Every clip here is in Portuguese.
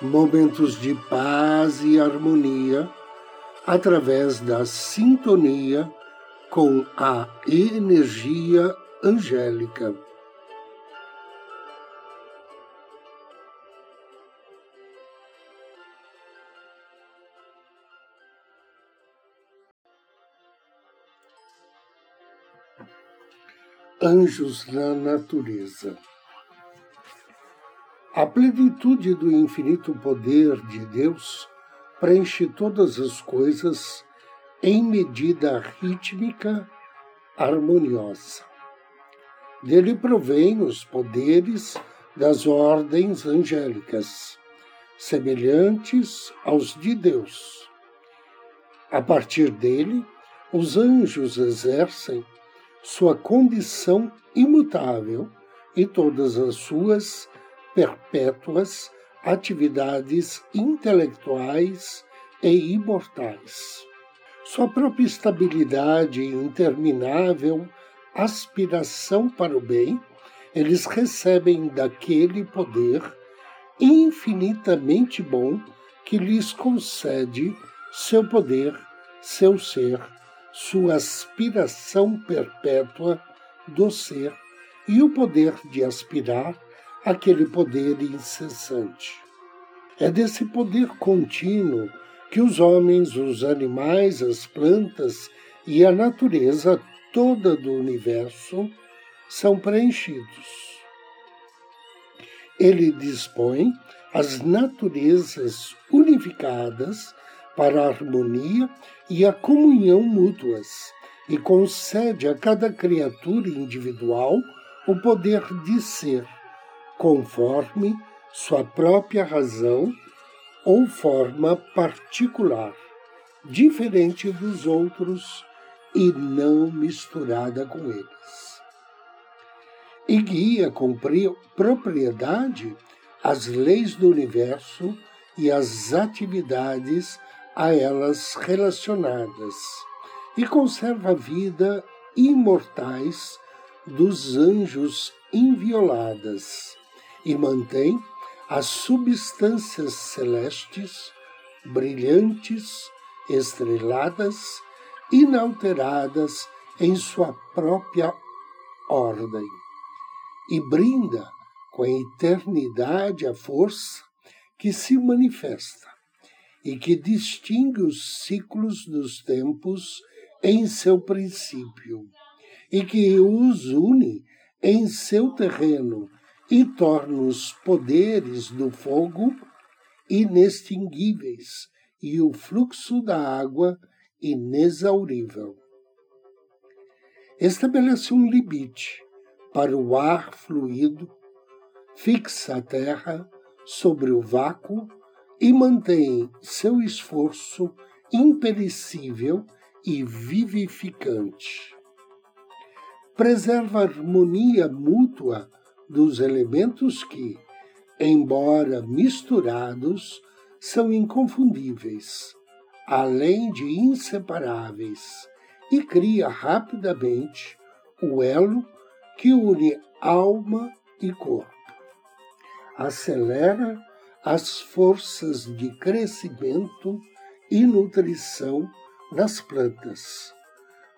momentos de paz e harmonia através da sintonia com a energia angélica. Anjos na natureza. A plenitude do infinito poder de Deus preenche todas as coisas em medida rítmica, harmoniosa. Dele provém os poderes das ordens angélicas, semelhantes aos de Deus. A partir dele, os anjos exercem sua condição imutável e todas as suas perpétuas atividades intelectuais e imortais. Sua própria estabilidade e interminável aspiração para o bem, eles recebem daquele poder infinitamente bom que lhes concede seu poder, seu ser, sua aspiração perpétua do ser e o poder de aspirar aquele poder incessante. É desse poder contínuo que os homens, os animais, as plantas e a natureza toda do universo são preenchidos. Ele dispõe as naturezas unificadas para a harmonia e a comunhão mútuas e concede a cada criatura individual o poder de ser conforme sua própria razão ou forma particular, diferente dos outros e não misturada com eles. E guia com propriedade as leis do universo e as atividades a elas relacionadas, e conserva a vida imortais dos anjos invioladas e mantém as substâncias celestes, brilhantes, estreladas, inalteradas em sua própria ordem, e brinda com a eternidade a força que se manifesta e que distingue os ciclos dos tempos em seu princípio, e que os une em seu terreno e torna os poderes do fogo inextinguíveis e o fluxo da água inexaurível. Estabelece um limite para o ar fluido, fixa a terra sobre o vácuo e mantém seu esforço imperecível e vivificante. Preserva a harmonia mútua dos elementos que, embora misturados, são inconfundíveis, além de inseparáveis, e cria rapidamente o elo que une alma e corpo. Acelera as forças de crescimento e nutrição nas plantas.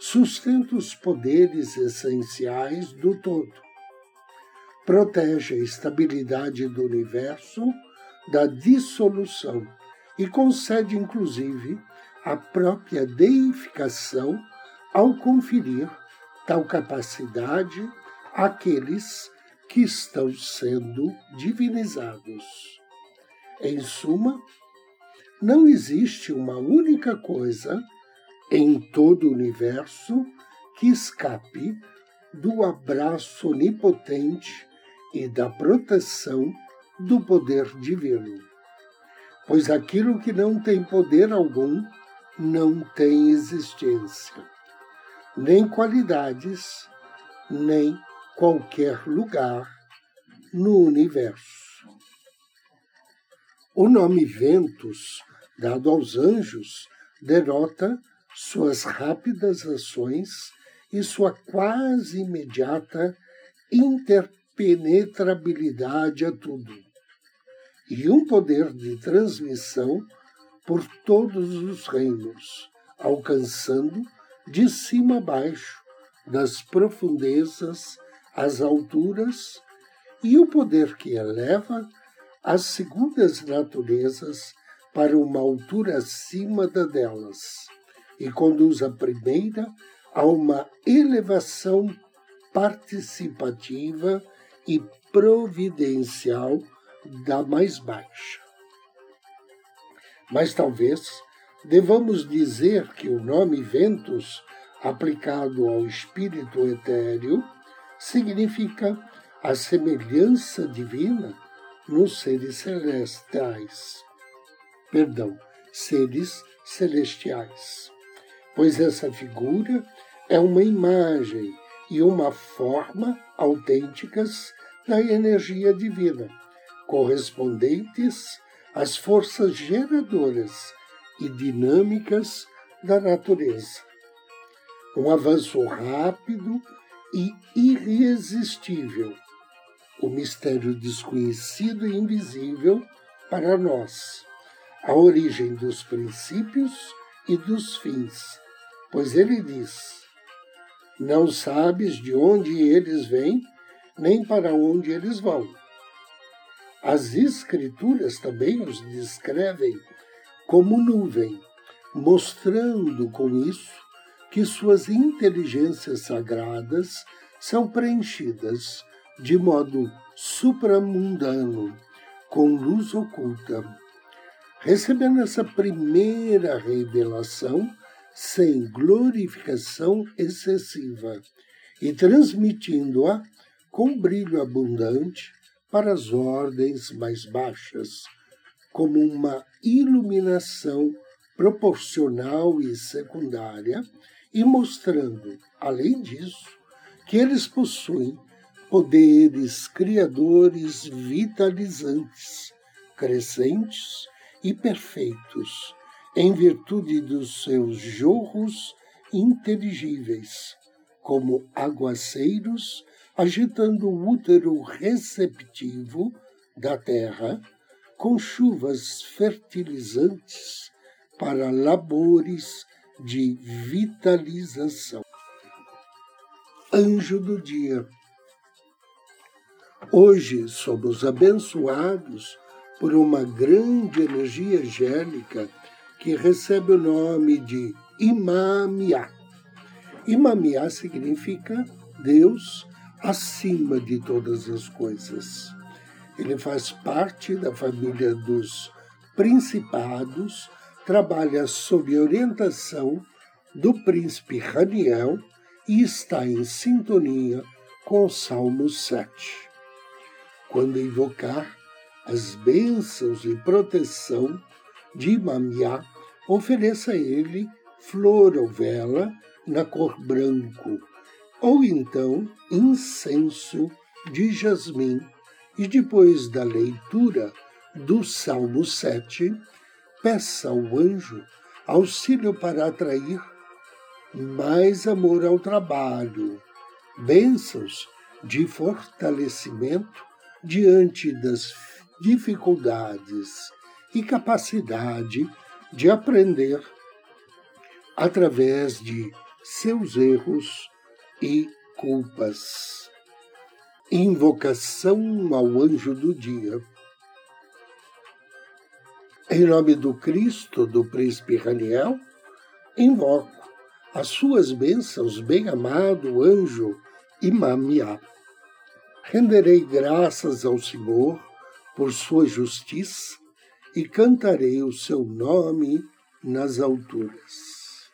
Sustenta os poderes essenciais do todo protege a estabilidade do universo da dissolução e concede, inclusive, a própria deificação ao conferir tal capacidade àqueles que estão sendo divinizados. Em suma, não existe uma única coisa em todo o universo que escape do abraço onipotente e da proteção do poder divino. Pois aquilo que não tem poder algum não tem existência, nem qualidades, nem qualquer lugar no universo. O nome Ventos, dado aos anjos, denota suas rápidas ações e sua quase imediata interpenetrabilidade a tudo, e um poder de transmissão por todos os reinos, alcançando de cima a baixo, das profundezas às alturas, e o poder que eleva as segundas naturezas para uma altura acima da delas e conduz a primeira a uma elevação participativa e providencial da mais baixa. Mas talvez devamos dizer que o nome ventos, aplicado ao espírito etéreo, significa a semelhança divina nos seres celestiais. Perdão, seres celestiais. Pois essa figura é uma imagem e uma forma autênticas da energia divina, correspondentes às forças geradoras e dinâmicas da natureza. Um avanço rápido e irresistível, o mistério desconhecido e invisível para nós, a origem dos princípios e dos fins, pois ele diz: não sabes de onde eles vêm, nem para onde eles vão. As Escrituras também os descrevem como nuvem, mostrando com isso que suas inteligências sagradas são preenchidas de modo supramundano, com luz oculta. Recebendo essa primeira revelação, sem glorificação excessiva e transmitindo-a com brilho abundante para as ordens mais baixas, como uma iluminação proporcional e secundária, e mostrando, além disso, que eles possuem poderes criadores vitalizantes, crescentes e perfeitos em virtude dos seus jorros inteligíveis, como aguaceiros agitando o útero receptivo da terra com chuvas fertilizantes para labores de vitalização. Anjo do dia. Hoje somos abençoados por uma grande energia angélica que recebe o nome de Imamiá. Imamiá significa Deus acima de todas as coisas. Ele faz parte da família dos principados, trabalha sob orientação do príncipe Raniel e está em sintonia com o Salmo 7. Quando invocar as bênçãos e proteção de Mamiá, ofereça ele flor ou vela na cor branco, ou então incenso de jasmim, e depois da leitura do Salmo 7, peça ao anjo auxílio para atrair mais amor ao trabalho, bênçãos de fortalecimento diante das dificuldades e capacidade de aprender através de seus erros e culpas. Invocação ao anjo do dia. Em nome do Cristo, do príncipe Raniel, invoco as suas bênçãos, bem-amado anjo Imamiá. Renderei graças ao Senhor por sua justiça e cantarei o seu nome nas alturas.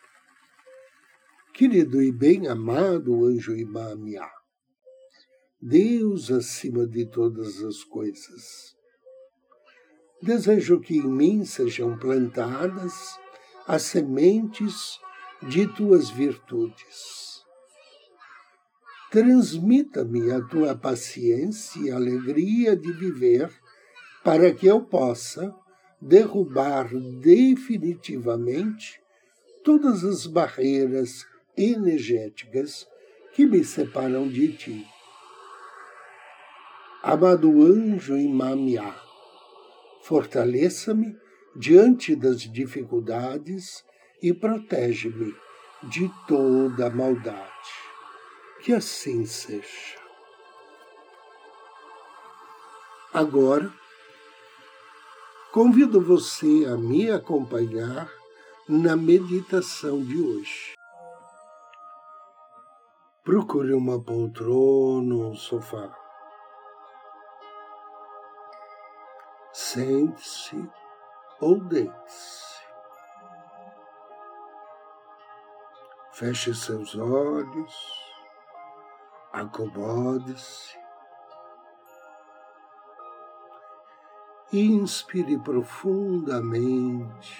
Querido e bem-amado anjo Imamiá, Deus acima de todas as coisas, desejo que em mim sejam plantadas as sementes de tuas virtudes. Transmita-me a tua paciência e alegria de viver, para que eu possa derrubar definitivamente todas as barreiras energéticas que me separam de ti. Amado anjo Imamiá, fortaleça-me diante das dificuldades e protege-me de toda maldade. Que assim seja. Agora, convido você a me acompanhar na meditação de hoje. Procure uma poltrona ou um sofá. Sente-se ou deite-se. Feche seus olhos, acomode-se. Inspire profundamente.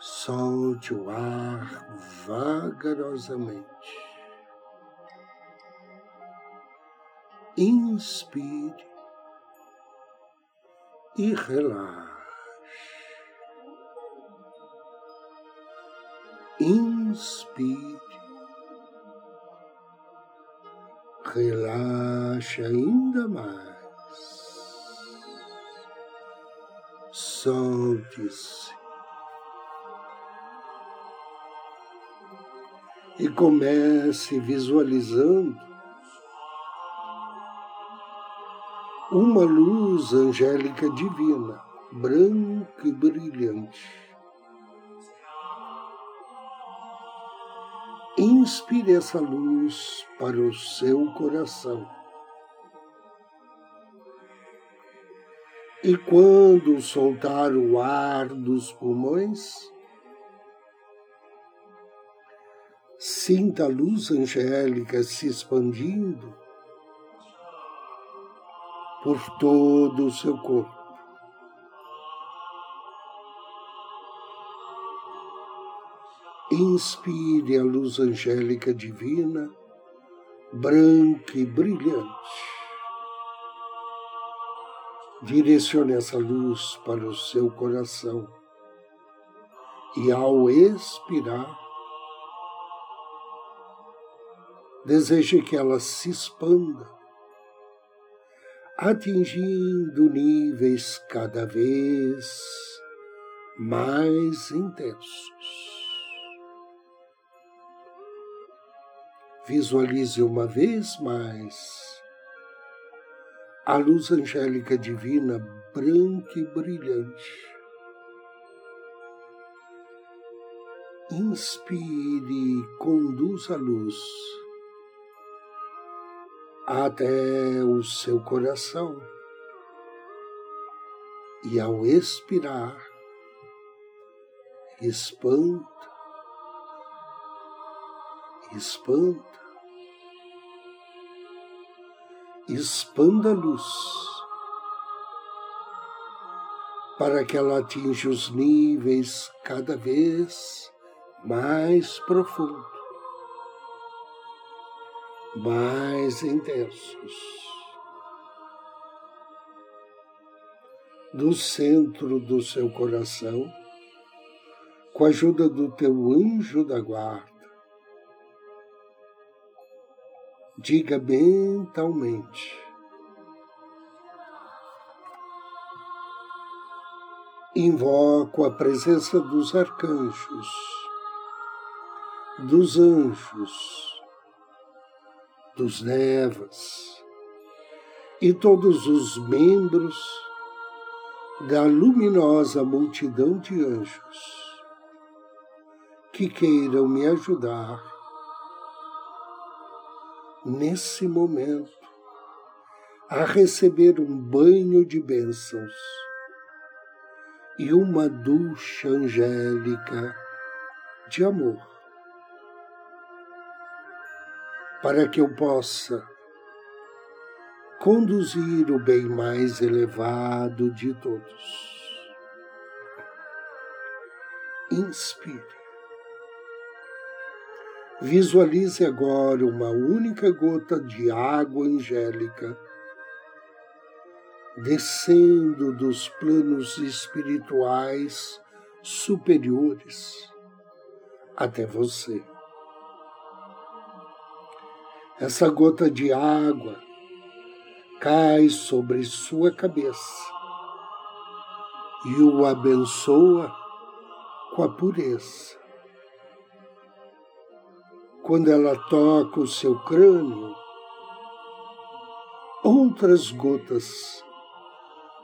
Solte o ar vagarosamente. Inspire e relaxe. Inspire, relaxe ainda mais. Solte-se. E comece visualizando uma luz angélica divina, branca e brilhante. Inspire essa luz para o seu coração. E quando soltar o ar dos pulmões, sinta a luz angélica se expandindo por todo o seu corpo. Inspire a luz angélica divina, branca e brilhante. Direcione essa luz para o seu coração e, ao expirar, deseje que ela se expanda atingindo níveis cada vez mais intensos. Visualize uma vez mais a luz angélica divina branca e brilhante. Inspire e conduz a luz até o seu coração. E ao expirar, espanta, espanta, expanda a luz para que ela atinja os níveis cada vez mais profundos mais intensos. Do centro do seu coração, com a ajuda do teu anjo da guarda, diga mentalmente: Invoco a presença dos arcanjos, dos anjos, dos Nevas e todos os membros da luminosa multidão de anjos que queiram me ajudar nesse momento a receber um banho de bênçãos e uma ducha angélica de amor. para que eu possa conduzir o bem mais elevado de todos. Inspire. Visualize agora uma única gota de água angélica descendo dos planos espirituais superiores até você. Essa gota de água cai sobre sua cabeça e o abençoa com a pureza. Quando ela toca o seu crânio, outras gotas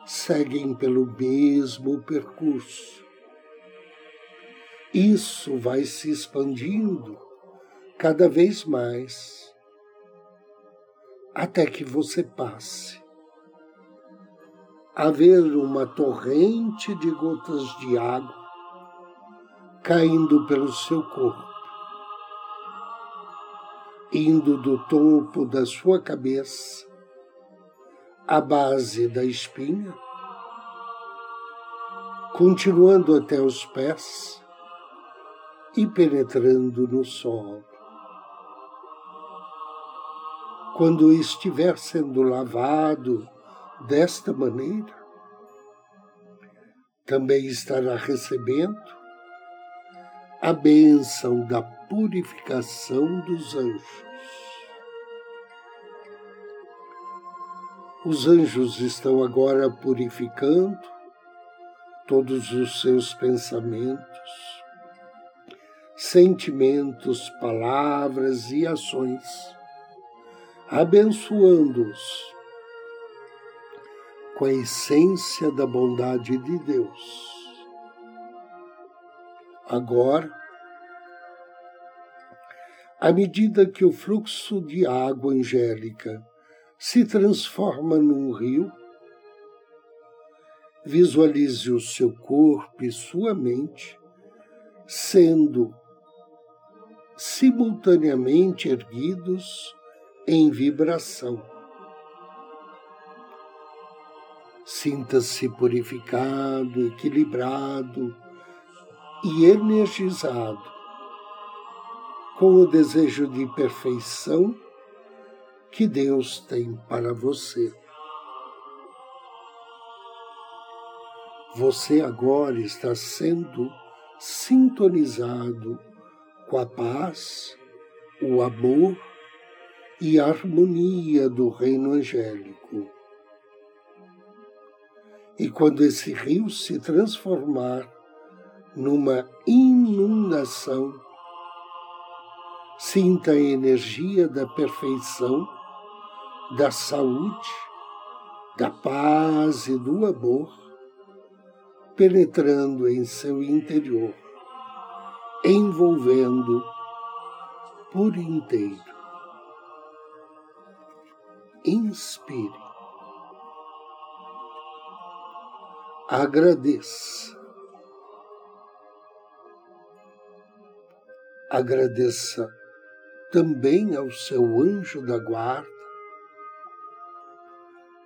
seguem pelo mesmo percurso. Isso vai se expandindo cada vez mais até que você passe a ver uma torrente de gotas de água caindo pelo seu corpo, indo do topo da sua cabeça à base da espinha, continuando até os pés e penetrando no solo. Quando estiver sendo lavado desta maneira, também estará recebendo a bênção da purificação dos anjos. Os anjos estão agora purificando todos os seus pensamentos, sentimentos, palavras e ações, abençoando-os com a essência da bondade de Deus. Agora, à medida que o fluxo de água angélica se transforma num rio, visualize o seu corpo e sua mente sendo simultaneamente erguidos em vibração. Sinta-se purificado, equilibrado e energizado, com o desejo de perfeição que Deus tem para você. Você agora está sendo sintonizado com a paz, o amor e a harmonia do reino angélico. E quando esse rio se transformar numa inundação, sinta a energia da perfeição da saúde, da paz e do amor, penetrando em seu interior, envolvendo por inteiro. Inspire. Agradeça. Agradeça também ao seu anjo da guarda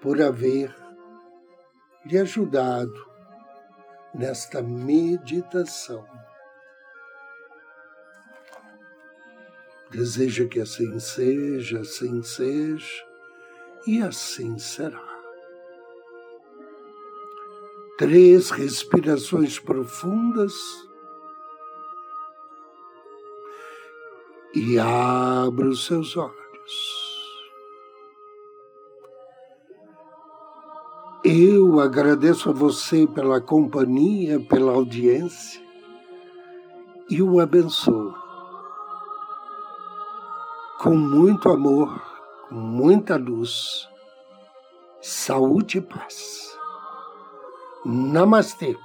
por haver lhe ajudado nesta meditação. Deseja que assim seja, assim seja, e assim será. Três respirações profundas e abra os seus olhos. Eu agradeço a você pela companhia, pela audiência e o abençoo. Com muito amor, com muita luz, saúde e paz. Namastê.